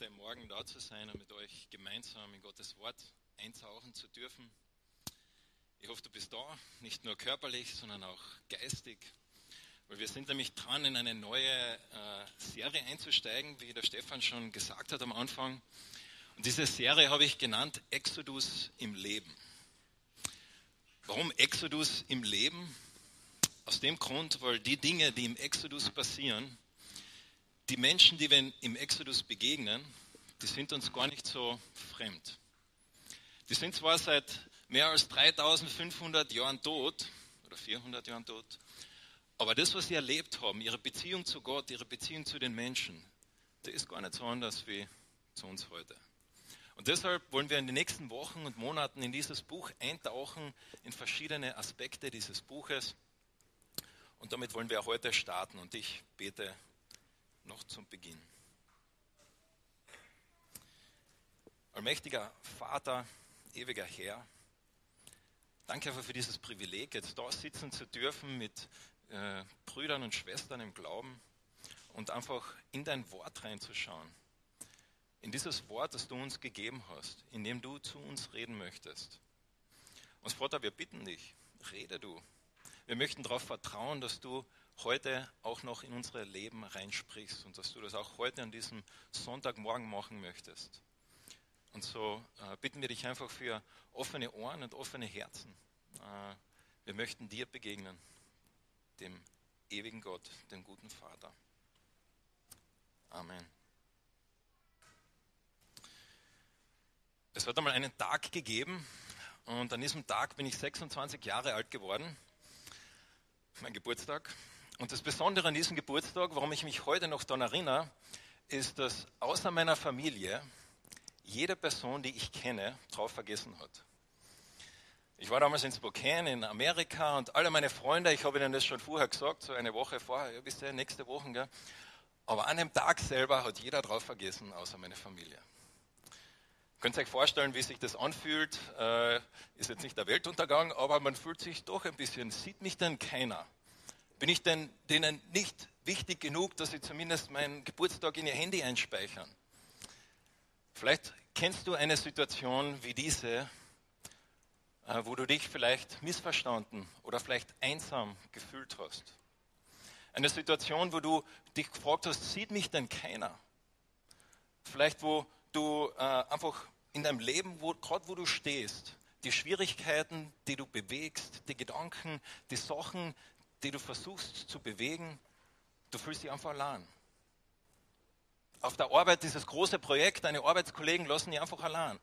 heute Morgen da zu sein und mit euch gemeinsam in Gottes Wort eintauchen zu dürfen. Ich hoffe, du bist da, nicht nur körperlich, sondern auch geistig. Weil wir sind nämlich dran, in eine neue äh, Serie einzusteigen, wie der Stefan schon gesagt hat am Anfang. Und diese Serie habe ich genannt Exodus im Leben. Warum Exodus im Leben? Aus dem Grund, weil die Dinge, die im Exodus passieren, die Menschen, die wir im Exodus begegnen, die sind uns gar nicht so fremd. Die sind zwar seit mehr als 3500 Jahren tot oder 400 Jahren tot, aber das, was sie erlebt haben, ihre Beziehung zu Gott, ihre Beziehung zu den Menschen, der ist gar nicht so anders wie zu uns heute. Und deshalb wollen wir in den nächsten Wochen und Monaten in dieses Buch eintauchen, in verschiedene Aspekte dieses Buches. Und damit wollen wir heute starten. Und ich bete noch zum Beginn. Allmächtiger Vater, ewiger Herr, danke einfach für dieses Privileg, jetzt da sitzen zu dürfen mit äh, Brüdern und Schwestern im Glauben und einfach in dein Wort reinzuschauen. In dieses Wort, das du uns gegeben hast, in dem du zu uns reden möchtest. Und Vater, wir bitten dich, rede du. Wir möchten darauf vertrauen, dass du heute auch noch in unsere Leben reinsprichst und dass du das auch heute an diesem Sonntagmorgen machen möchtest. Und so äh, bitten wir dich einfach für offene Ohren und offene Herzen. Äh, wir möchten dir begegnen, dem ewigen Gott, dem guten Vater. Amen. Es hat einmal einen Tag gegeben und an diesem Tag bin ich 26 Jahre alt geworden. Mein Geburtstag. Und das Besondere an diesem Geburtstag, warum ich mich heute noch daran erinnere, ist, dass außer meiner Familie jede Person, die ich kenne, drauf vergessen hat. Ich war damals in Spokane in Amerika und alle meine Freunde, ich habe ihnen das schon vorher gesagt, so eine Woche vorher, ja, bis nächste Woche, gell? aber an dem Tag selber hat jeder drauf vergessen, außer meine Familie. Könnt ihr euch vorstellen, wie sich das anfühlt? Äh, ist jetzt nicht der Weltuntergang, aber man fühlt sich doch ein bisschen, sieht mich denn keiner? Bin ich denn denen nicht wichtig genug, dass sie zumindest meinen Geburtstag in ihr Handy einspeichern? Vielleicht kennst du eine Situation wie diese, äh, wo du dich vielleicht missverstanden oder vielleicht einsam gefühlt hast. Eine Situation, wo du dich gefragt hast, sieht mich denn keiner? Vielleicht, wo du äh, einfach in deinem Leben, gerade wo du stehst, die Schwierigkeiten, die du bewegst, die Gedanken, die Sachen, die du versuchst zu bewegen, du fühlst dich einfach allein. Auf der Arbeit dieses große Projekt, deine Arbeitskollegen lassen dich einfach allein.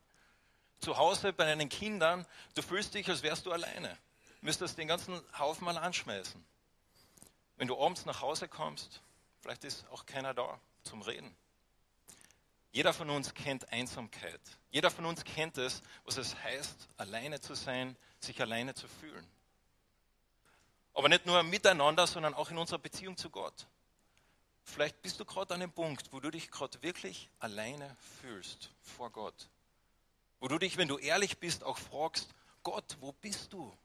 Zu Hause bei deinen Kindern, du fühlst dich, als wärst du alleine. Müsstest den ganzen Haufen mal anschmeißen. Wenn du abends nach Hause kommst, vielleicht ist auch keiner da zum Reden. Jeder von uns kennt Einsamkeit. Jeder von uns kennt es, was es heißt, alleine zu sein, sich alleine zu fühlen. Aber nicht nur miteinander, sondern auch in unserer Beziehung zu Gott. Vielleicht bist du gerade an dem Punkt, wo du dich gerade wirklich alleine fühlst vor Gott. Wo du dich, wenn du ehrlich bist, auch fragst, Gott, wo bist du?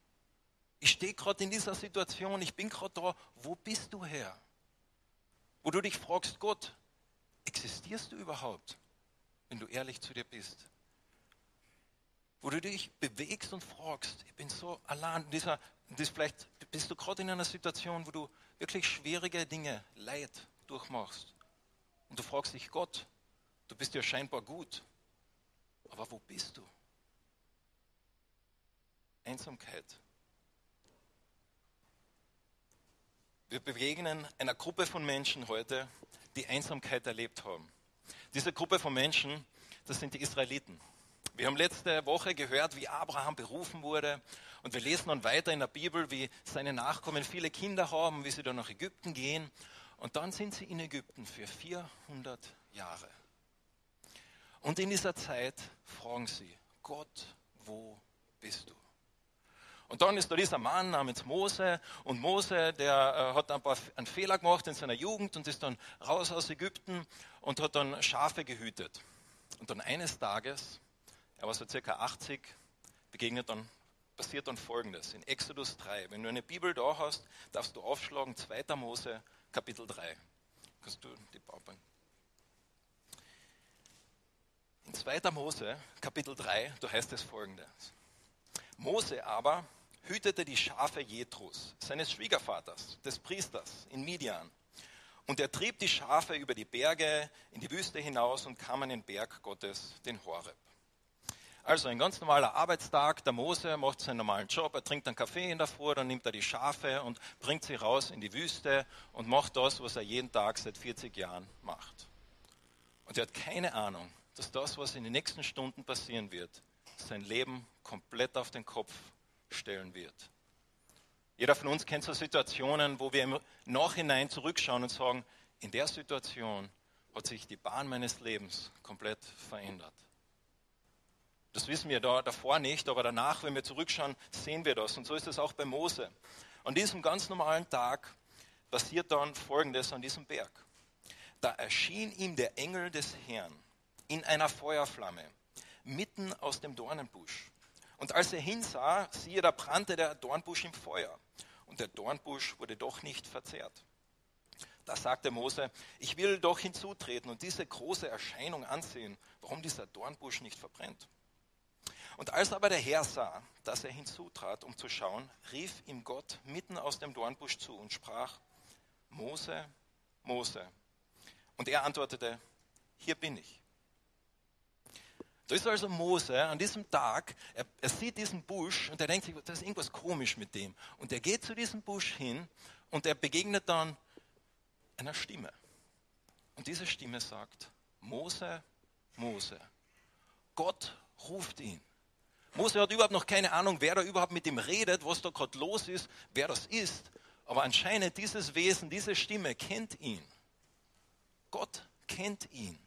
Ich stehe gerade in dieser Situation, ich bin gerade da, wo bist du her? Wo du dich fragst, Gott, existierst du überhaupt, wenn du ehrlich zu dir bist? Wo du dich bewegst und fragst, ich bin so allein, dieser das vielleicht bist du gerade in einer Situation, wo du wirklich schwierige Dinge, Leid durchmachst. Und du fragst dich, Gott, du bist ja scheinbar gut, aber wo bist du? Einsamkeit. Wir begegnen einer Gruppe von Menschen heute, die Einsamkeit erlebt haben. Diese Gruppe von Menschen, das sind die Israeliten. Wir haben letzte Woche gehört, wie Abraham berufen wurde. Und wir lesen dann weiter in der Bibel, wie seine Nachkommen viele Kinder haben, wie sie dann nach Ägypten gehen. Und dann sind sie in Ägypten für 400 Jahre. Und in dieser Zeit fragen sie, Gott, wo bist du? Und dann ist da dieser Mann namens Mose und Mose, der äh, hat ein paar, einen Fehler gemacht in seiner Jugend und ist dann raus aus Ägypten und hat dann Schafe gehütet. Und dann eines Tages er war so circa 80, begegnet dann, passiert dann folgendes. In Exodus 3, wenn du eine Bibel da hast, darfst du aufschlagen 2. Mose, Kapitel 3. Kannst du die PowerPoint? 2. Mose, Kapitel 3, da heißt es folgendes. Mose aber hütete die Schafe Jethros, seines Schwiegervaters, des Priesters in Midian. Und er trieb die Schafe über die Berge in die Wüste hinaus und kam an den Berg Gottes, den Horeb. Also ein ganz normaler Arbeitstag, der Mose macht seinen normalen Job, er trinkt einen Kaffee in der Früh, dann nimmt er die Schafe und bringt sie raus in die Wüste und macht das, was er jeden Tag seit 40 Jahren macht. Und er hat keine Ahnung, dass das, was in den nächsten Stunden passieren wird, sein Leben komplett auf den Kopf stellen wird. Jeder von uns kennt so Situationen, wo wir im Nachhinein zurückschauen und sagen, in der Situation hat sich die Bahn meines Lebens komplett verändert. Das wissen wir da, davor nicht, aber danach, wenn wir zurückschauen, sehen wir das. Und so ist es auch bei Mose. An diesem ganz normalen Tag passiert dann Folgendes an diesem Berg. Da erschien ihm der Engel des Herrn in einer Feuerflamme mitten aus dem Dornenbusch. Und als er hinsah, siehe, da brannte der Dornbusch im Feuer. Und der Dornbusch wurde doch nicht verzehrt. Da sagte Mose, ich will doch hinzutreten und diese große Erscheinung ansehen, warum dieser Dornbusch nicht verbrennt. Und als aber der Herr sah, dass er hinzutrat, um zu schauen, rief ihm Gott mitten aus dem Dornbusch zu und sprach, Mose, Mose. Und er antwortete, hier bin ich. Da ist also Mose an diesem Tag, er, er, sieht diesen Busch und er denkt sich, das ist irgendwas komisch mit dem. Und er geht zu diesem Busch hin und er begegnet dann einer Stimme. Und diese Stimme sagt, Mose, Mose. Gott ruft ihn. Mose hat überhaupt noch keine Ahnung, wer da überhaupt mit ihm redet, was da gerade los ist, wer das ist. Aber anscheinend dieses Wesen, diese Stimme kennt ihn. Gott kennt ihn.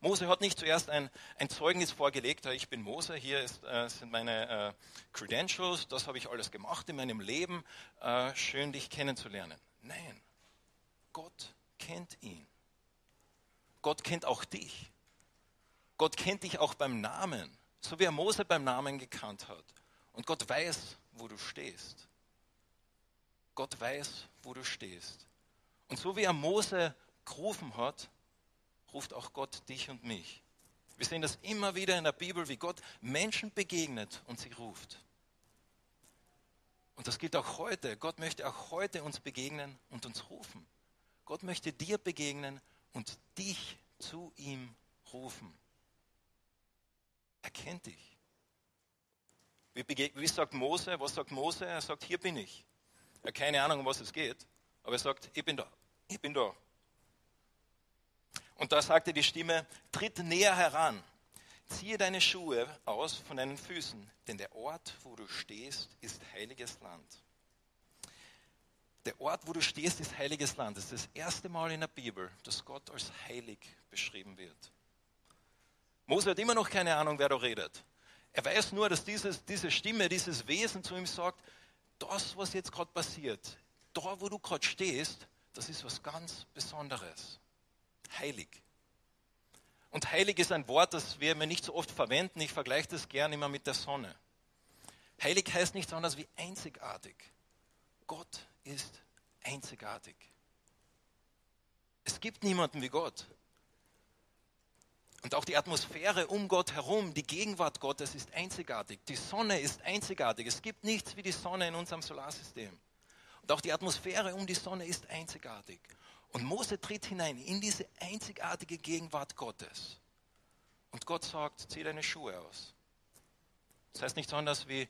Mose hat nicht zuerst ein, ein Zeugnis vorgelegt, ich bin Mose, hier ist, äh, sind meine äh, Credentials, das habe ich alles gemacht in meinem Leben, äh, schön dich kennenzulernen. Nein, Gott kennt ihn. Gott kennt auch dich. Gott kennt dich auch beim Namen, so wie er Mose beim Namen gekannt hat. Und Gott weiß, wo du stehst. Gott weiß, wo du stehst. Und so wie er Mose gerufen hat, ruft auch Gott dich und mich. Wir sehen das immer wieder in der Bibel, wie Gott Menschen begegnet und sie ruft. Und das gilt auch heute. Gott möchte auch heute uns begegnen und uns rufen. Gott möchte dir begegnen und dich zu ihm rufen. Er kennt dich. Wie, wie sagt Mose? Was sagt Mose? Er sagt, hier bin ich. Er hat keine Ahnung, um was es geht, aber er sagt, ich bin da. Ich bin da. Und da sagte die Stimme, tritt näher heran, ziehe deine Schuhe aus von deinen Füßen, denn der Ort, wo du stehst, ist heiliges Land. Der Ort, wo du stehst, ist heiliges Land. Das ist das erste Mal in der Bibel, dass Gott als heilig beschrieben wird. Mose hat immer noch keine Ahnung, wer da redet. Er weiß nur, dass dieses, diese Stimme, dieses Wesen zu ihm sagt, das, was jetzt gerade passiert, da, wo du gerade stehst, das ist was ganz Besonderes heilig. Und heilig ist ein Wort, das wir mir nicht so oft verwenden. Ich vergleiche das gerne immer mit der Sonne. Heilig heißt nichts anderes wie einzigartig. Gott ist einzigartig. Es gibt niemanden wie Gott. Und auch die Atmosphäre um Gott herum, die Gegenwart Gottes ist einzigartig. Die Sonne ist einzigartig. Es gibt nichts wie die Sonne in unserem Solarsystem. Und auch die Atmosphäre um die Sonne ist einzigartig. Und Mose tritt hinein in diese einzigartige Gegenwart Gottes. Und Gott sagt, zieh deine Schuhe aus. Das heißt nichts anderes wie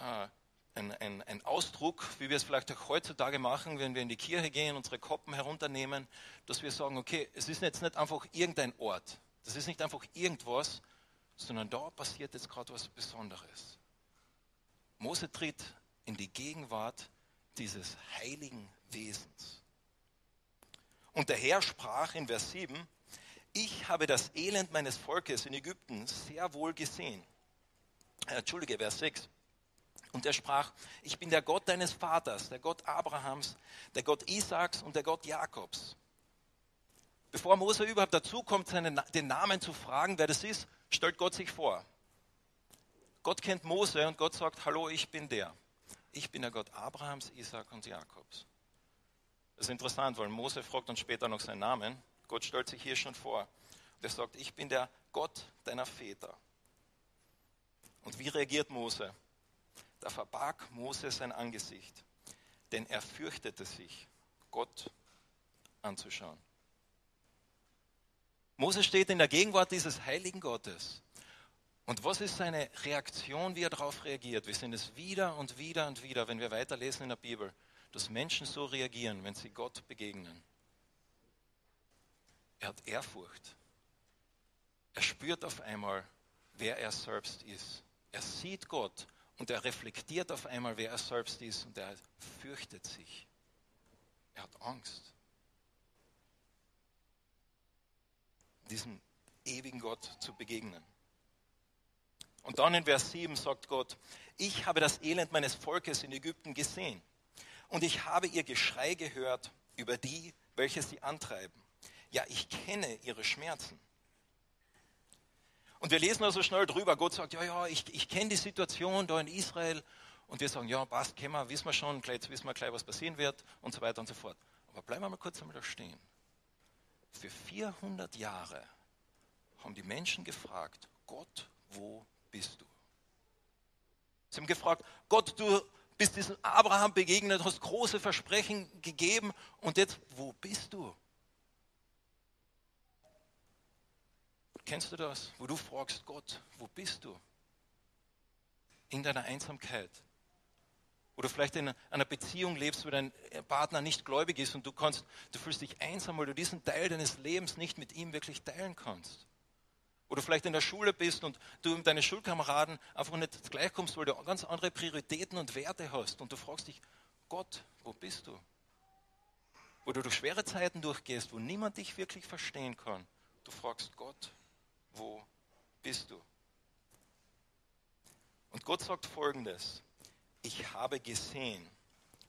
äh, ein, ein, ein, Ausdruck, wie wir es vielleicht auch heutzutage machen, wenn wir in die Kirche gehen, unsere Koppen herunternehmen, dass wir sagen, okay, es ist jetzt nicht einfach irgendein Ort. Das ist nicht einfach irgendwas, sondern da passiert jetzt gerade was Besonderes. Mose tritt in die Gegenwart dieses heiligen Wesens. Und der Herr sprach in Vers 7, ich habe das Elend meines Volkes in Ägypten sehr wohl gesehen. Äh, Entschuldige, Vers 6. Und er sprach, ich bin der Gott deines Vaters, der Gott Abrahams, der Gott Isaaks und der Gott Jakobs. Bevor Mose überhaupt dazu kommt, seinen, den Namen zu fragen, wer das ist, stellt Gott sich vor. Gott kennt Mose und Gott sagt, hallo, ich bin der. Ich bin der Gott Abrahams, Isaak und Jakobs. Das ist interessant, weil Mose fragt dann später noch seinen Namen. Gott stellt sich hier schon vor. Und er sagt, ich bin der Gott deiner Väter. Und wie reagiert Mose? Da verbarg Mose sein Angesicht, denn er fürchtete sich, Gott anzuschauen. Mose steht in der Gegenwart dieses heiligen Gottes. Und was ist seine Reaktion, wie er darauf reagiert? Wir sehen es wieder und wieder und wieder, wenn wir weiterlesen in der Bibel, dass Menschen so reagieren, wenn sie Gott begegnen. Er hat Ehrfurcht. Er spürt auf einmal, wer er selbst ist. Er sieht Gott und er reflektiert auf einmal, wer er selbst ist und er fürchtet sich. Er hat Angst. Diesem ewigen Gott zu begegnen. Und dann in Vers 7 sagt Gott, ich habe das Elend meines Volkes in Ägypten gesehen und ich habe ihr Geschrei gehört über die, welche sie antreiben. Ja, ich kenne ihre Schmerzen. Und wir lesen also schnell drüber. Gott sagt, ja, ja, ich, ich kenne die Situation da in Israel. Und wir sagen, ja, passt, kennen wir, wissen wir schon, jetzt wissen wir gleich, was passieren wird und so weiter und so fort. Aber bleiben wir mal kurz einmal da stehen. Für 400 Jahre haben die Menschen gefragt, Gott, wo bist du? Sie haben gefragt, Gott, du bist diesem Abraham begegnet, hast große Versprechen gegeben und jetzt, wo bist du? Kennst du das, wo du fragst, Gott, wo bist du? In deiner Einsamkeit. Oder vielleicht in einer Beziehung lebst, wo dein Partner nicht gläubig ist und du kannst, du fühlst dich einsam, weil du diesen Teil deines Lebens nicht mit ihm wirklich teilen kannst. Oder vielleicht in der Schule bist und du mit deinen Schulkameraden einfach nicht gleichkommst, weil du ganz andere Prioritäten und Werte hast. Und du fragst dich, Gott, wo bist du? Oder du schwere Zeiten durchgehst, wo niemand dich wirklich verstehen kann. Du fragst Gott, wo bist du? Und Gott sagt folgendes, ich habe gesehen,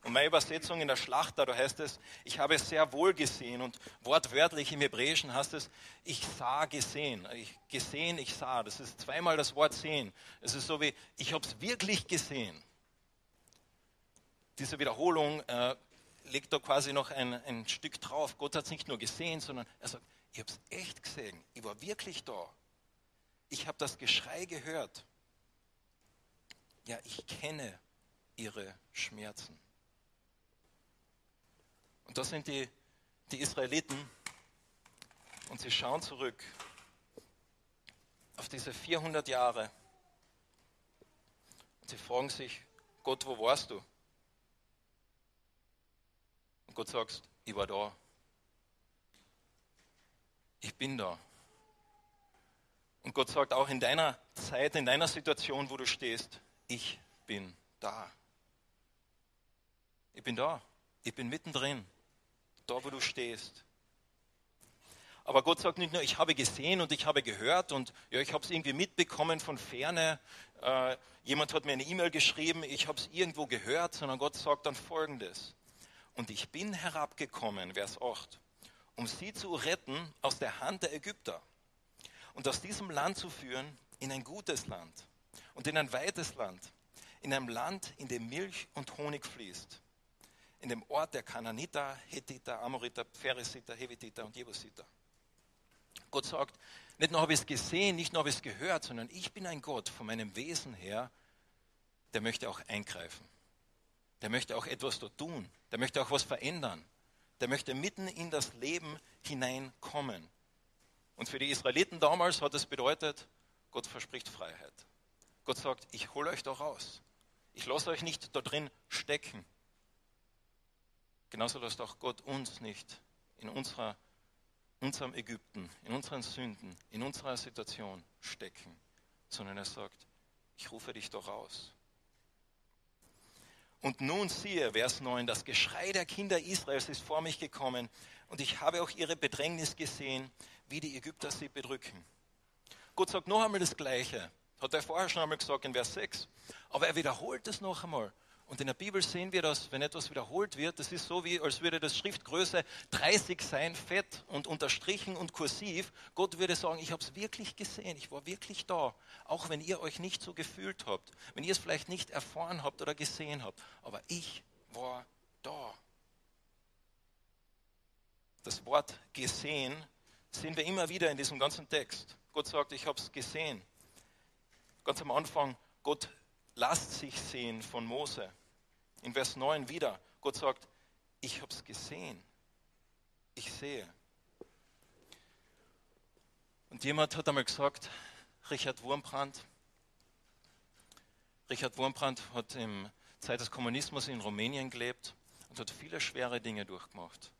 und meine Übersetzung in der Schlacht, da heißt es, ich habe sehr wohl gesehen. Und wortwörtlich im Hebräischen heißt es, ich sah gesehen. Ich gesehen, ich sah. Das ist zweimal das Wort sehen. Es ist so wie, ich habe es wirklich gesehen. Diese Wiederholung äh, legt da quasi noch ein, ein Stück drauf. Gott hat es nicht nur gesehen, sondern er sagt, ich habe es echt gesehen. Ich war wirklich da. Ich habe das Geschrei gehört. Ja, ich kenne ihre Schmerzen. Und das sind die, die Israeliten. Und sie schauen zurück auf diese 400 Jahre. Und sie fragen sich, Gott, wo warst du? Und Gott sagt, ich war da. Ich bin da. Und Gott sagt auch in deiner Zeit, in deiner Situation, wo du stehst, ich bin da. Ich bin da. Ich bin mittendrin da wo du stehst. Aber Gott sagt nicht nur, ich habe gesehen und ich habe gehört und ja, ich habe es irgendwie mitbekommen von ferne. Äh, jemand hat mir eine E-Mail geschrieben, ich habe es irgendwo gehört, sondern Gott sagt dann Folgendes. Und ich bin herabgekommen, Vers 8, um sie zu retten aus der Hand der Ägypter und aus diesem Land zu führen in ein gutes Land und in ein weites Land, in einem Land, in dem Milch und Honig fließt in dem Ort der Kananiter, Hethiter, Amoriter, Pheresiter, Hevititer und Jebusiter. Gott sagt, nicht nur habe ich es gesehen, nicht nur habe ich es gehört, sondern ich bin ein Gott von meinem Wesen her, der möchte auch eingreifen. Der möchte auch etwas dort tun. Der möchte auch was verändern. Der möchte mitten in das Leben hineinkommen. Und für die Israeliten damals hat es bedeutet, Gott verspricht Freiheit. Gott sagt, ich hole euch da raus. Ich lasse euch nicht da drin stecken. Genauso lässt auch Gott uns nicht in unserer, unserem Ägypten, in unseren Sünden, in unserer Situation stecken, sondern er sagt, ich rufe dich doch raus. Und nun siehe, Vers 9, das Geschrei der Kinder Israels ist vor mich gekommen und ich habe auch ihre Bedrängnis gesehen, wie die Ägypter sie bedrücken. Gott sagt noch einmal das Gleiche. Hat er vorher schon einmal gesagt in Vers 6. Aber er wiederholt es noch einmal. Und in der Bibel sehen wir das, wenn etwas wiederholt wird, das ist so wie, als würde das Schriftgröße 30 sein, fett und unterstrichen und kursiv. Gott würde sagen, ich habe es wirklich gesehen, ich war wirklich da, auch wenn ihr euch nicht so gefühlt habt, wenn ihr es vielleicht nicht erfahren habt oder gesehen habt, aber ich war da. Das Wort gesehen sehen wir immer wieder in diesem ganzen Text. Gott sagt, ich habe es gesehen. Ganz am Anfang, Gott lasst sich sehen von Mose. In Vers 9 wieder, Gott sagt, ich habe es gesehen. Ich sehe. Und jemand hat einmal gesagt, Richard Wurmbrand, Richard Wurmbrand hat im Zeit des Kommunismus in Rumänien gelebt und hat viele schwere Dinge durchgemacht.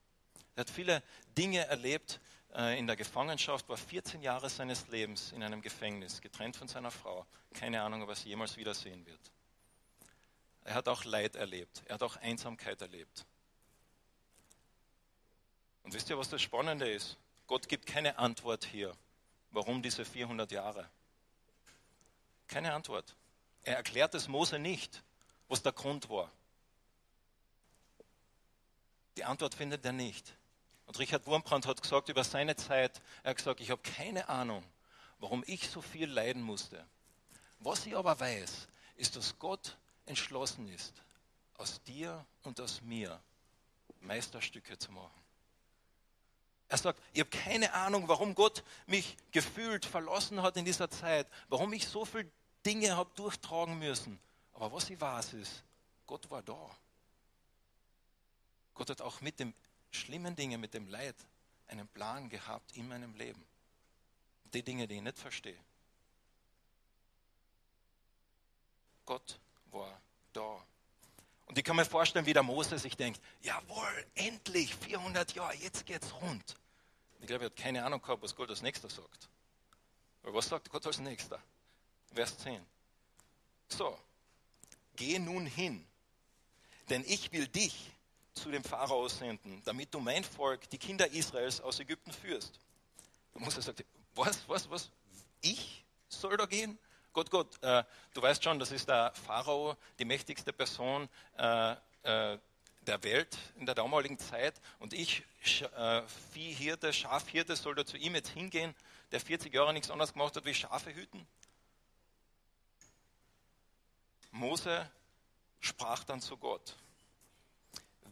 Er hat viele Dinge erlebt in der Gefangenschaft, war 14 Jahre seines Lebens in einem Gefängnis, getrennt von seiner Frau. Keine Ahnung, ob er sie jemals wiedersehen wird. Er hat auch Leid erlebt, er hat auch Einsamkeit erlebt. Und wisst ihr, was das Spannende ist? Gott gibt keine Antwort hier. Warum diese 400 Jahre? Keine Antwort. Er erklärt es Mose nicht, was der Grund war. Die Antwort findet er nicht. Und Richard Wurmbrand hat gesagt über seine Zeit, er hat gesagt, ich habe keine Ahnung, warum ich so viel leiden musste. Was ich aber weiß, ist, dass Gott entschlossen ist, aus dir und aus mir Meisterstücke zu machen. Er sagt, ich habe keine Ahnung, warum Gott mich gefühlt verlassen hat in dieser Zeit, warum ich so viele Dinge habe durchtragen müssen. Aber was ich weiß ist, Gott war da. Gott hat auch mit den schlimmen Dingen, mit dem Leid einen Plan gehabt in meinem Leben. Die Dinge, die ich nicht verstehe. Gott war da. Und ich kann mir vorstellen, wie der Mose sich denkt, jawohl, endlich, 400 Jahre, jetzt geht's rund. Ich glaube, er hat keine Ahnung gehabt, was Gott als nächster sagt. Aber was sagt Gott als nächster? Vers 10. So, geh nun hin, denn ich will dich zu dem Pharao senden, damit du mein Volk, die Kinder Israels, aus Ägypten führst. Der Mose sagt, was, was, was, ich soll da gehen? Gott, Gott, äh, du weißt schon, das ist der Pharao, die mächtigste Person äh, äh, der Welt in der damaligen Zeit. Und ich, äh, Viehhirte, Schafhirte, soll da zu ihm jetzt hingehen, der 40 Jahre nichts anderes gemacht hat wie Schafe hüten? Mose sprach dann zu Gott,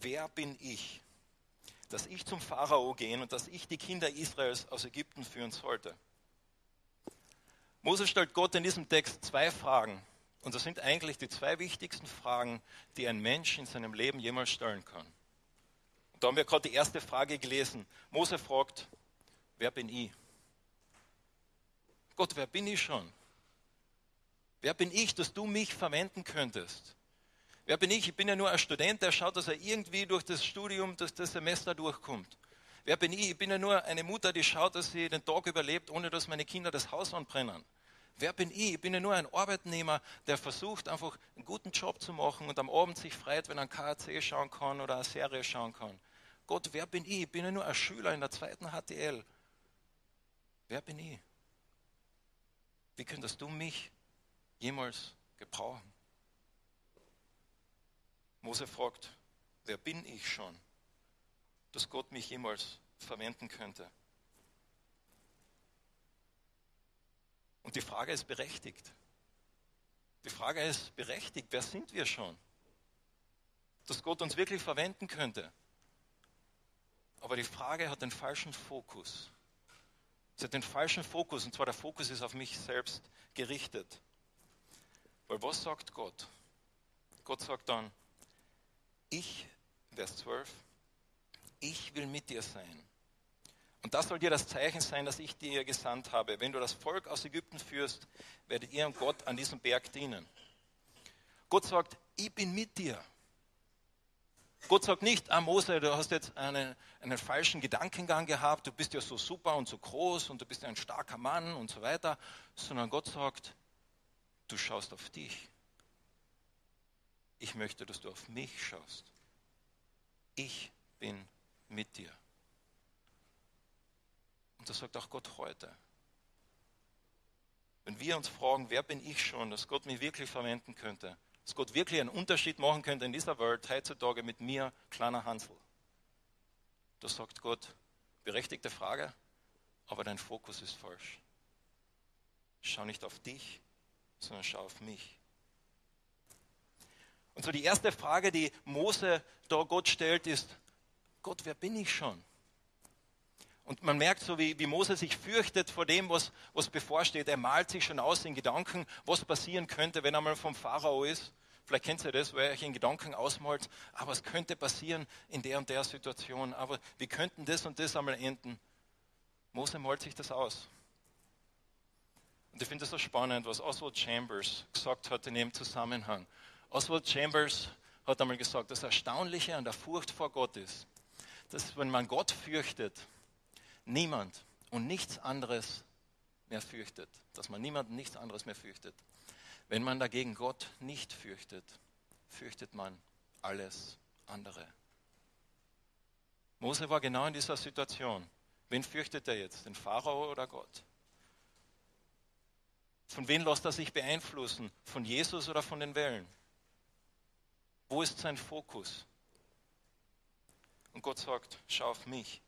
wer bin ich, dass ich zum Pharao gehen und dass ich die Kinder Israels aus Ägypten führen sollte? Mose stellt Gott in diesem Text zwei Fragen. Und das sind eigentlich die zwei wichtigsten Fragen, die ein Mensch in seinem Leben jemals stellen kann. Und da haben wir gerade die erste Frage gelesen. Mose fragt, wer bin ich? Gott, wer bin ich schon? Wer bin ich, dass du mich verwenden könntest? Wer bin ich? Ich bin ja nur ein Student, der schaut, dass er irgendwie durch das Studium, durch das Semester durchkommt. Wer bin ich? Ich bin ja nur eine Mutter, die schaut, dass sie den Tag überlebt, ohne dass meine Kinder das Haus anbrennen. Wer bin ich? Ich bin ja nur ein Arbeitnehmer, der versucht, einfach einen guten Job zu machen und am Abend sich freut, wenn er ein KRC schauen kann oder eine Serie schauen kann. Gott, wer bin ich? Ich bin ja nur ein Schüler in der zweiten HTL. Wer bin ich? Wie könntest du mich jemals gebrauchen? Mose fragt, wer bin ich schon? dass Gott mich jemals verwenden könnte. Und die Frage ist berechtigt. Die Frage ist berechtigt, wer sind wir schon? Dass Gott uns wirklich verwenden könnte. Aber die Frage hat den falschen Fokus. Sie hat den falschen Fokus, und zwar der Fokus ist auf mich selbst gerichtet. Weil was sagt Gott? Gott sagt dann, ich, Vers 12, ich will mit dir sein. Und das soll dir das Zeichen sein, das ich dir gesandt habe. Wenn du das Volk aus Ägypten führst, werdet ihr Gott an diesem Berg dienen. Gott sagt, ich bin mit dir. Gott sagt nicht, ah Mose, du hast jetzt einen, einen falschen Gedankengang gehabt, du bist ja so super und so groß und du bist ja ein starker Mann und so weiter, sondern Gott sagt, du schaust auf dich. Ich möchte, dass du auf mich schaust. Ich bin mit dir. Und das sagt auch Gott heute. Wenn wir uns fragen, wer bin ich schon, dass Gott mich wirklich verwenden könnte, dass Gott wirklich einen Unterschied machen könnte in dieser Welt heutzutage mit mir, kleiner Hansel. Da sagt Gott, berechtigte Frage, aber dein Fokus ist falsch. Schau nicht auf dich, sondern schau auf mich. Und so die erste Frage, die Mose da Gott stellt, ist, Gott, wer bin ich schon? Und man merkt so, wie, wie Mose sich fürchtet vor dem, was, was bevorsteht. Er malt sich schon aus in Gedanken, was passieren könnte, wenn er mal vom Pharao ist. Vielleicht kennt ihr das, weil er euch in Gedanken ausmalt, aber was könnte passieren in der und der Situation, aber wie könnten das und das einmal enden? Mose malt sich das aus. Und ich finde es so spannend, was Oswald Chambers gesagt hat in dem Zusammenhang. Oswald Chambers hat einmal gesagt, das Erstaunliche an der Furcht vor Gott ist, dass wenn man Gott fürchtet, niemand und nichts anderes mehr fürchtet, dass man niemanden nichts anderes mehr fürchtet. Wenn man dagegen Gott nicht fürchtet, fürchtet man alles andere. Mose war genau in dieser Situation. Wen fürchtet er jetzt? Den Pharao oder Gott? Von wem lässt er sich beeinflussen? Von Jesus oder von den Wellen? Wo ist sein Fokus? Und Gott sagt, schau auf mich.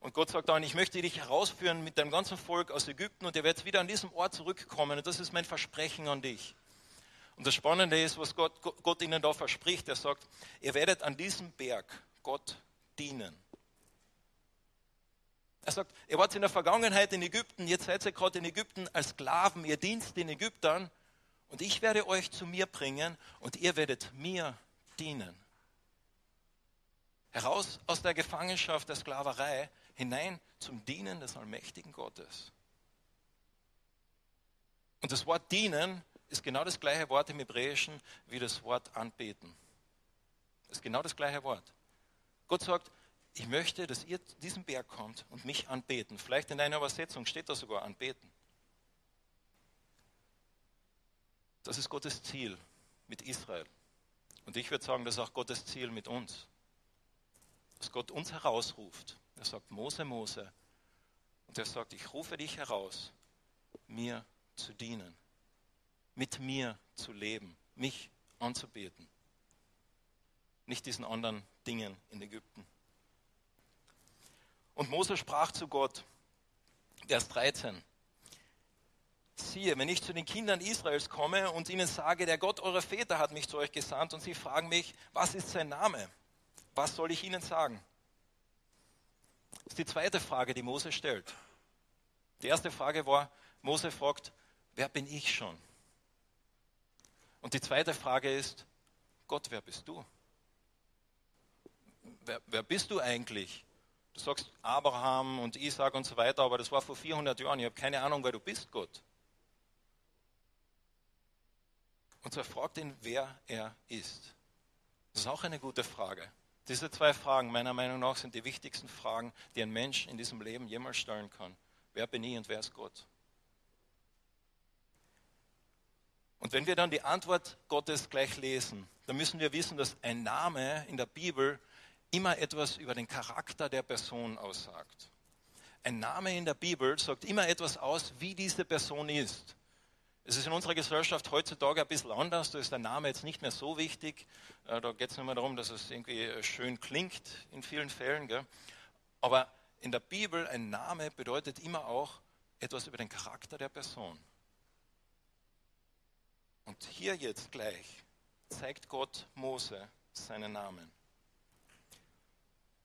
Und Gott sagt dann, ich möchte dich herausführen mit deinem ganzen Volk aus Ägypten und ihr werdet wieder an diesem Ort zurückkommen und das ist mein Versprechen an dich. Und das Spannende ist, was Gott, Gott ihnen da verspricht. Er sagt, ihr werdet an diesem Berg Gott dienen. Er sagt, ihr wart in der Vergangenheit in Ägypten, jetzt seid ihr gerade in Ägypten als Sklaven, ihr dienst den Ägyptern und ich werde euch zu mir bringen und ihr werdet mir dienen. Heraus aus der Gefangenschaft der Sklaverei hinein zum Dienen des allmächtigen Gottes. Und das Wort dienen ist genau das gleiche Wort im Hebräischen wie das Wort anbeten. Das ist genau das gleiche Wort. Gott sagt, ich möchte, dass ihr diesen Berg kommt und mich anbeten. Vielleicht in deiner Übersetzung steht da sogar anbeten. Das ist Gottes Ziel mit Israel. Und ich würde sagen, das ist auch Gottes Ziel mit uns. Dass Gott uns herausruft. Er sagt, Mose, Mose. Und er sagt, ich rufe dich heraus, mir zu dienen, mit mir zu leben, mich anzubeten. Nicht diesen anderen Dingen in Ägypten. Und Mose sprach zu Gott, Vers 13, siehe, wenn ich zu den Kindern Israels komme und ihnen sage, der Gott eurer Väter hat mich zu euch gesandt und sie fragen mich, was ist sein Name? Was soll ich ihnen sagen? Das ist die zweite Frage, die Mose stellt. Die erste Frage war, Mose fragt, wer bin ich schon? Und die zweite Frage ist, Gott, wer bist du? Wer, wer bist du eigentlich? Du sagst Abraham und Isaac und so weiter, aber das war vor 400 Jahren. Ich habe keine Ahnung, wer du bist, Gott. Und zwar fragt ihn, wer er ist. Das ist auch eine gute Frage. Diese zwei Fragen, meiner Meinung nach, sind die wichtigsten Fragen, die ein Mensch in diesem Leben jemals stellen kann. Wer bin ich und wer ist Gott? Und wenn wir dann die Antwort Gottes gleich lesen, dann müssen wir wissen, dass ein Name in der Bibel immer etwas über den Charakter der Person aussagt. Ein Name in der Bibel sagt immer etwas aus, wie diese Person ist. Es ist in unserer Gesellschaft heutzutage ein bisschen anders. Da ist der Name jetzt nicht mehr so wichtig. Äh, da geht es nur mehr darum, dass es irgendwie schön klingt in vielen Fällen. Gell? Aber in der Bibel ein Name bedeutet immer auch etwas über den Charakter der Person. Und hier jetzt gleich zeigt Gott Mose seinen Namen.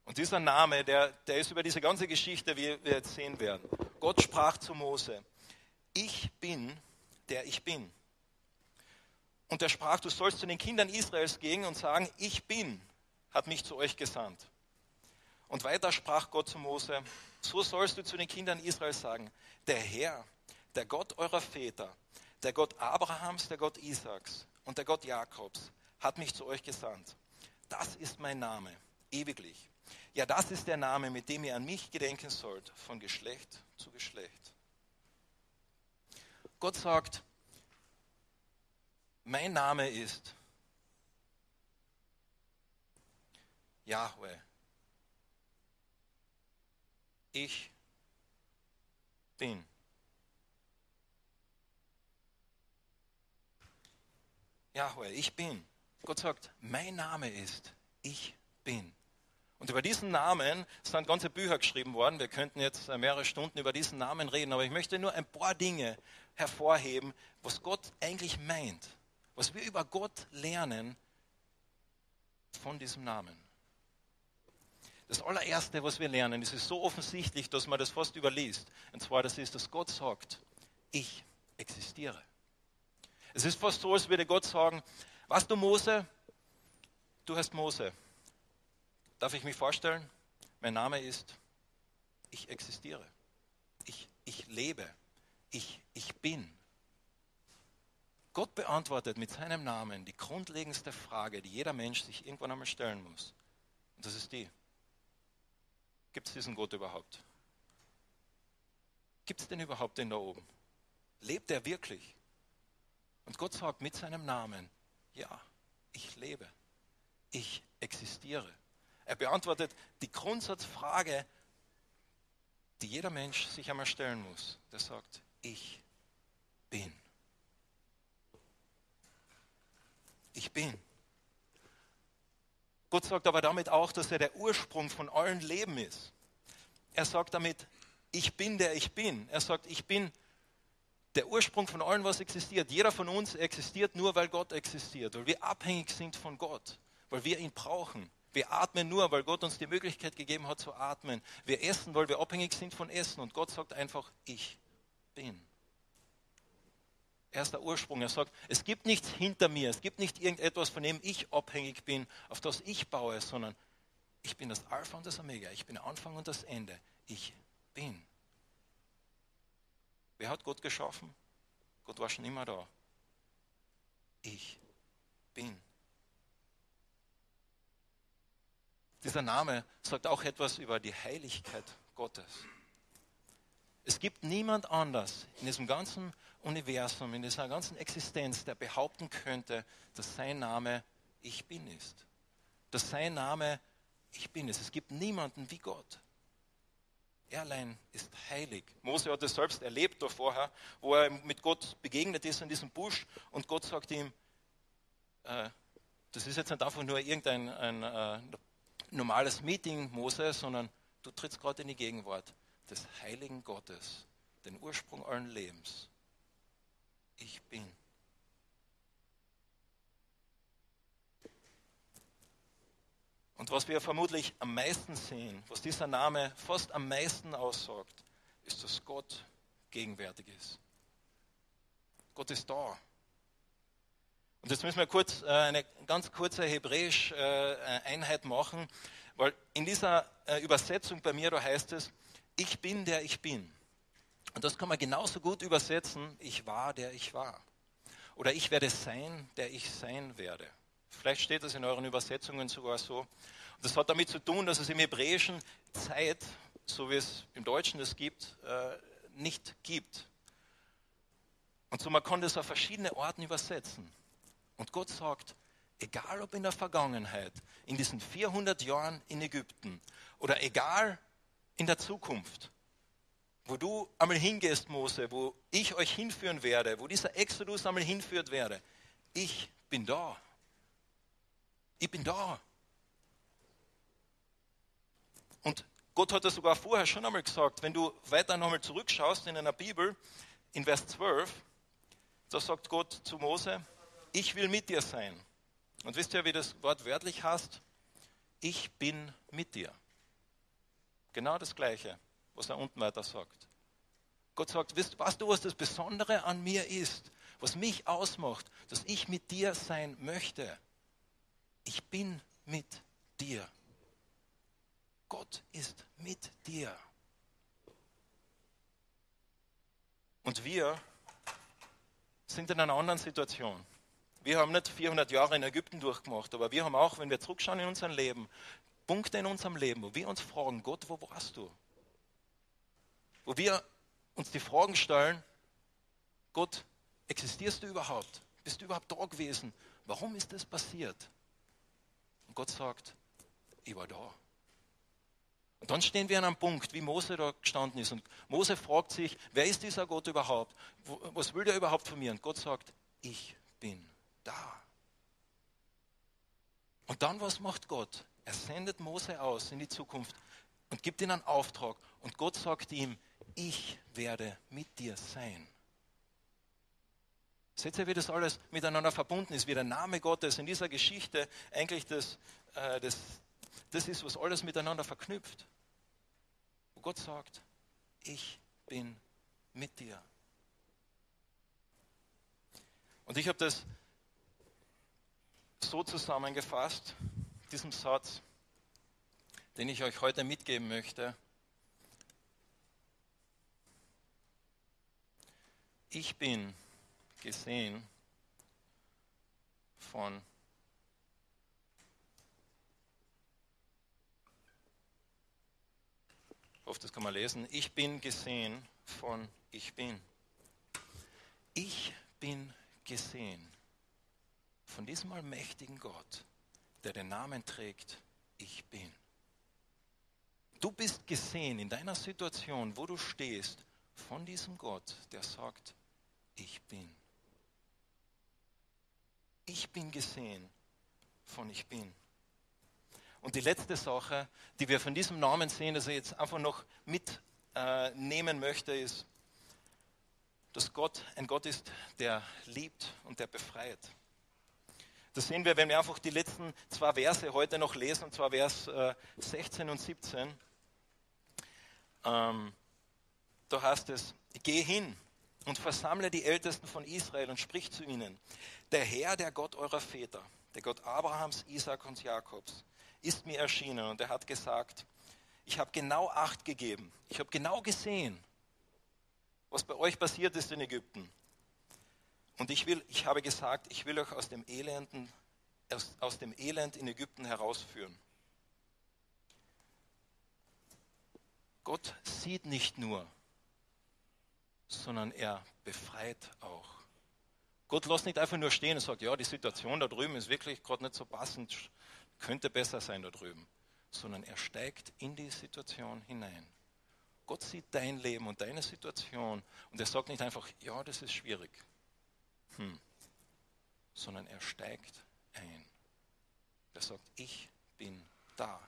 Und dieser Name, der, der ist über diese ganze Geschichte, wie wir jetzt sehen werden. Gott sprach zu Mose, ich bin, der ich bin. Und er sprach, du sollst zu den Kindern Israels gehen und sagen, ich bin, hat mich zu euch gesandt. Und weiter sprach Gott zu Mose, so sollst du zu den Kindern Israels sagen, der Herr, der Gott eurer Väter, der Gott Abrahams, der Gott Isaaks und der Gott Jakobs, hat mich zu euch gesandt. Das ist mein Name, ewiglich. Ja, das ist der Name, mit dem ihr an mich gedenken sollt, von Geschlecht zu Geschlecht. Gott sagt, mein Name ist Yahweh. Ich bin. Yahweh, ich bin. Gott sagt, mein Name ist Ich bin. Und über diesen Namen sind ganze Bücher geschrieben worden. Wir könnten jetzt mehrere Stunden über diesen Namen reden, aber ich möchte nur ein paar Dinge hervorheben, was Gott eigentlich meint, was wir über Gott lernen von diesem Namen. Das allererste, was wir lernen, es ist so offensichtlich, dass man das fast überliest. Und zwar, das ist, dass Gott sagt, ich existiere. Es ist fast so, als würde Gott sagen, was du Mose, du heißt Mose. Darf ich mich vorstellen? Mein Name ist, ich existiere. Ich, ich lebe. Ich, ich bin. Gott beantwortet mit seinem Namen die grundlegendste Frage, die jeder Mensch sich irgendwann einmal stellen muss. Und das ist die, gibt es diesen Gott überhaupt? Gibt es den überhaupt den da oben? Lebt er wirklich? Und Gott sagt mit seinem Namen, ja, ich lebe, ich existiere. Er beantwortet die Grundsatzfrage, die jeder Mensch sich einmal stellen muss. Der sagt, ich bin. Ich bin. Gott sagt aber damit auch, dass er der Ursprung von allen Leben ist. Er sagt damit, ich bin der ich bin. Er sagt, ich bin der Ursprung von allem, was existiert. Jeder von uns existiert nur, weil Gott existiert, weil wir abhängig sind von Gott, weil wir ihn brauchen. Wir atmen nur, weil Gott uns die Möglichkeit gegeben hat zu atmen. Wir essen, weil wir abhängig sind von Essen. Und Gott sagt einfach, ich bin. Er ist der Ursprung. Er sagt, es gibt nichts hinter mir, es gibt nicht irgendetwas, von dem ich abhängig bin, auf das ich baue, sondern ich bin das Alpha und das Omega. Ich bin Anfang und das Ende. Ich bin. Wer hat Gott geschaffen? Gott war schon immer da. Ich bin. Dieser Name sagt auch etwas über die Heiligkeit Gottes. Es gibt niemand anders in diesem ganzen Universum, in dieser ganzen Existenz, der behaupten könnte, dass sein Name Ich bin ist. Dass sein Name Ich bin ist. Es gibt niemanden wie Gott. Er allein ist heilig. Mose hat es selbst erlebt da vorher, wo er mit Gott begegnet ist in diesem Busch und Gott sagt ihm, äh, das ist jetzt nicht einfach nur irgendein ein, äh, normales Meeting, Mose, sondern du trittst gerade in die Gegenwart des heiligen Gottes, den Ursprung allen Lebens. Ich bin. Und was wir vermutlich am meisten sehen, was dieser Name fast am meisten aussagt, ist, dass Gott gegenwärtig ist. Gott ist da. Und jetzt müssen wir kurz äh, eine ganz kurze hebräische äh, Einheit machen, weil in dieser äh, Übersetzung bei mir da heißt es, ich bin der ich bin. Und das kann man genauso gut übersetzen, ich war der ich war. Oder ich werde sein, der ich sein werde. Vielleicht steht das in euren Übersetzungen sogar so. Und das hat damit zu tun, dass es im Hebräischen Zeit, so wie es im Deutschen es gibt, äh, nicht gibt. Und so man kann das auf verschiedene Orten übersetzen. Und Gott sagt, egal ob in der Vergangenheit, in diesen 400 Jahren in Ägypten oder egal in der Zukunft, wo du einmal hingehst, Mose, wo ich euch hinführen werde, wo dieser Exodus einmal hinführt werde, ich bin da. Ich bin da. Und Gott hat das sogar vorher schon einmal gesagt, wenn du weiter nochmal zurückschaust in einer Bibel, in Vers 12, da sagt Gott zu Mose, ich will mit dir sein. Und wisst ihr, wie das Wort wörtlich heißt? Ich bin mit dir. Genau das Gleiche, was er unten weiter sagt. Gott sagt, wisst weißt du, was das Besondere an mir ist, was mich ausmacht, dass ich mit dir sein möchte? Ich bin mit dir. Gott ist mit dir. Und wir sind in einer anderen Situation. Wir haben nicht 400 Jahre in Ägypten durchgemacht, aber wir haben auch, wenn wir zurückschauen in unserem Leben, Punkte in unserem Leben, wo wir uns fragen, Gott, wo warst du? Wo wir uns die Fragen stellen, Gott, existierst du überhaupt? Bist du überhaupt da gewesen? Warum ist das passiert? Gott sagt, ich war da. Und dann stehen wir an einem Punkt, wie Mose da gestanden ist. Und Mose fragt sich, wer ist dieser Gott überhaupt? Was will der überhaupt von mir? Und Gott sagt, ich bin da. Und dann, was macht Gott? Er sendet Mose aus in die Zukunft und gibt ihm einen Auftrag. Und Gott sagt ihm, ich werde mit dir sein. Seht ihr, wie das alles miteinander verbunden ist, wie der Name Gottes in dieser Geschichte eigentlich das, äh, das, das ist, was alles miteinander verknüpft. Wo Gott sagt, ich bin mit dir. Und ich habe das so zusammengefasst, diesen Satz, den ich euch heute mitgeben möchte. Ich bin gesehen von ich hoffe, das kann man lesen. Ich bin gesehen von ich bin. Ich bin gesehen von diesem allmächtigen Gott, der den Namen trägt, ich bin. Du bist gesehen in deiner Situation, wo du stehst, von diesem Gott, der sagt, ich bin. Ich bin gesehen von ich bin. Und die letzte Sache, die wir von diesem Namen sehen, dass er jetzt einfach noch mitnehmen möchte, ist, dass Gott ein Gott ist, der liebt und der befreit. Das sehen wir, wenn wir einfach die letzten zwei Verse heute noch lesen, und zwar Vers äh, 16 und 17. Ähm, da heißt es, geh hin und versammle die Ältesten von Israel und sprich zu ihnen, der Herr, der Gott eurer Väter, der Gott Abrahams, Isaac und Jakobs, ist mir erschienen und er hat gesagt, ich habe genau Acht gegeben, ich habe genau gesehen, was bei euch passiert ist in Ägypten. Und ich, will, ich habe gesagt, ich will euch aus dem, Elenden, aus, aus dem Elend in Ägypten herausführen. Gott sieht nicht nur, sondern er befreit auch. Gott lässt nicht einfach nur stehen und sagt, ja, die Situation da drüben ist wirklich gerade nicht so passend, könnte besser sein da drüben, sondern er steigt in die Situation hinein. Gott sieht dein Leben und deine Situation und er sagt nicht einfach, ja, das ist schwierig, hm. sondern er steigt ein. Er sagt, ich bin da.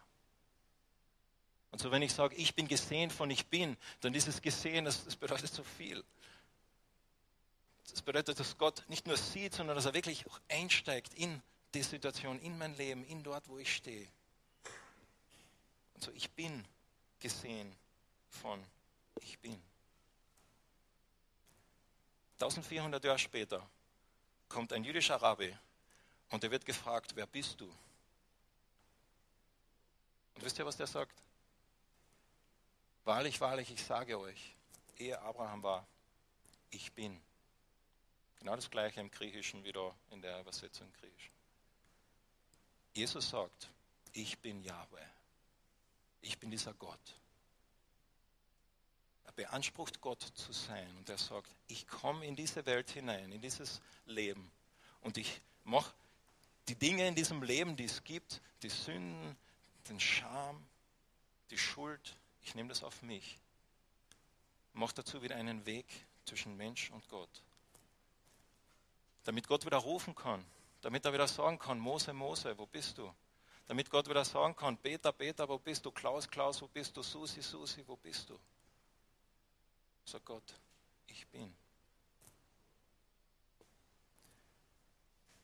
Und so wenn ich sage, ich bin gesehen von ich bin, dann dieses Gesehen, das, das bedeutet so viel. Das bedeutet, dass Gott nicht nur sieht, sondern dass er wirklich auch einsteigt in die Situation, in mein Leben, in dort, wo ich stehe. Und so, ich bin gesehen von ich bin. 1400 Jahre später kommt ein jüdischer Rabbi und er wird gefragt, wer bist du? Und wisst ihr, was der sagt? Wahrlich, wahrlich, ich sage euch, ehe Abraham war, ich bin. Genau das gleiche im Griechischen wie da in der Übersetzung im Griechischen. Jesus sagt, ich bin Yahweh. Ich bin dieser Gott. Beansprucht Gott zu sein und er sagt, ich komme in diese Welt hinein, in dieses Leben und ich mache die Dinge in diesem Leben, die es gibt, die Sünden, den Scham, die Schuld, ich nehme das auf mich. Mach dazu wieder einen Weg zwischen Mensch und Gott. Damit Gott wieder rufen kann, damit er wieder sagen kann, Mose, Mose, wo bist du? Damit Gott wieder sagen kann, Peter, Peter, wo bist du? Klaus, Klaus, wo bist du? Susi, Susi, wo bist du? Sag Gott, ich bin.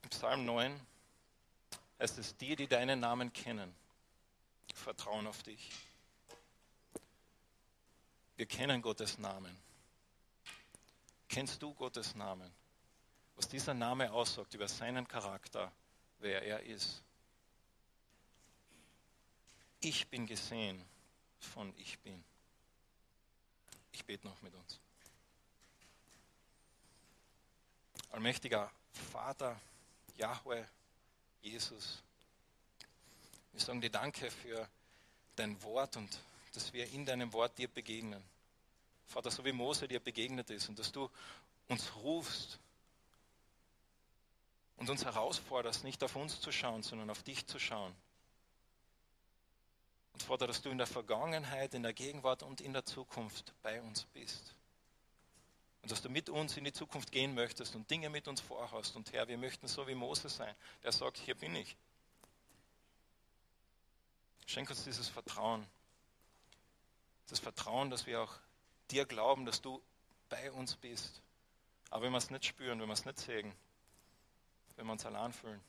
Im Psalm 9 heißt es, die, die deinen Namen kennen, vertrauen auf dich. Wir kennen Gottes Namen. Kennst du Gottes Namen? Was dieser Name aussagt über seinen Charakter, wer er ist. Ich bin gesehen von ich bin. Ich bete noch mit uns. Allmächtiger Vater, Yahweh, Jesus, wir sagen dir Danke für dein Wort und dass wir in deinem Wort dir begegnen. Vater, so wie Mose dir begegnet ist und dass du uns rufst und uns herausforderst, nicht auf uns zu schauen, sondern auf dich zu schauen. Und Vater, dass du in der Vergangenheit, in der Gegenwart und in der Zukunft bei uns bist. Und dass du mit uns in die Zukunft gehen möchtest und Dinge mit uns vorhast. Und Herr, wir möchten so wie Mose sein, der sagt, hier bin ich. Schenk uns dieses Vertrauen das Vertrauen, dass wir auch dir glauben, dass du bei uns bist. Aber wenn wir es nicht spüren, wenn wir es nicht sehen, wenn wir uns allein fühlen.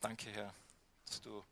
Danke, Herr, dass du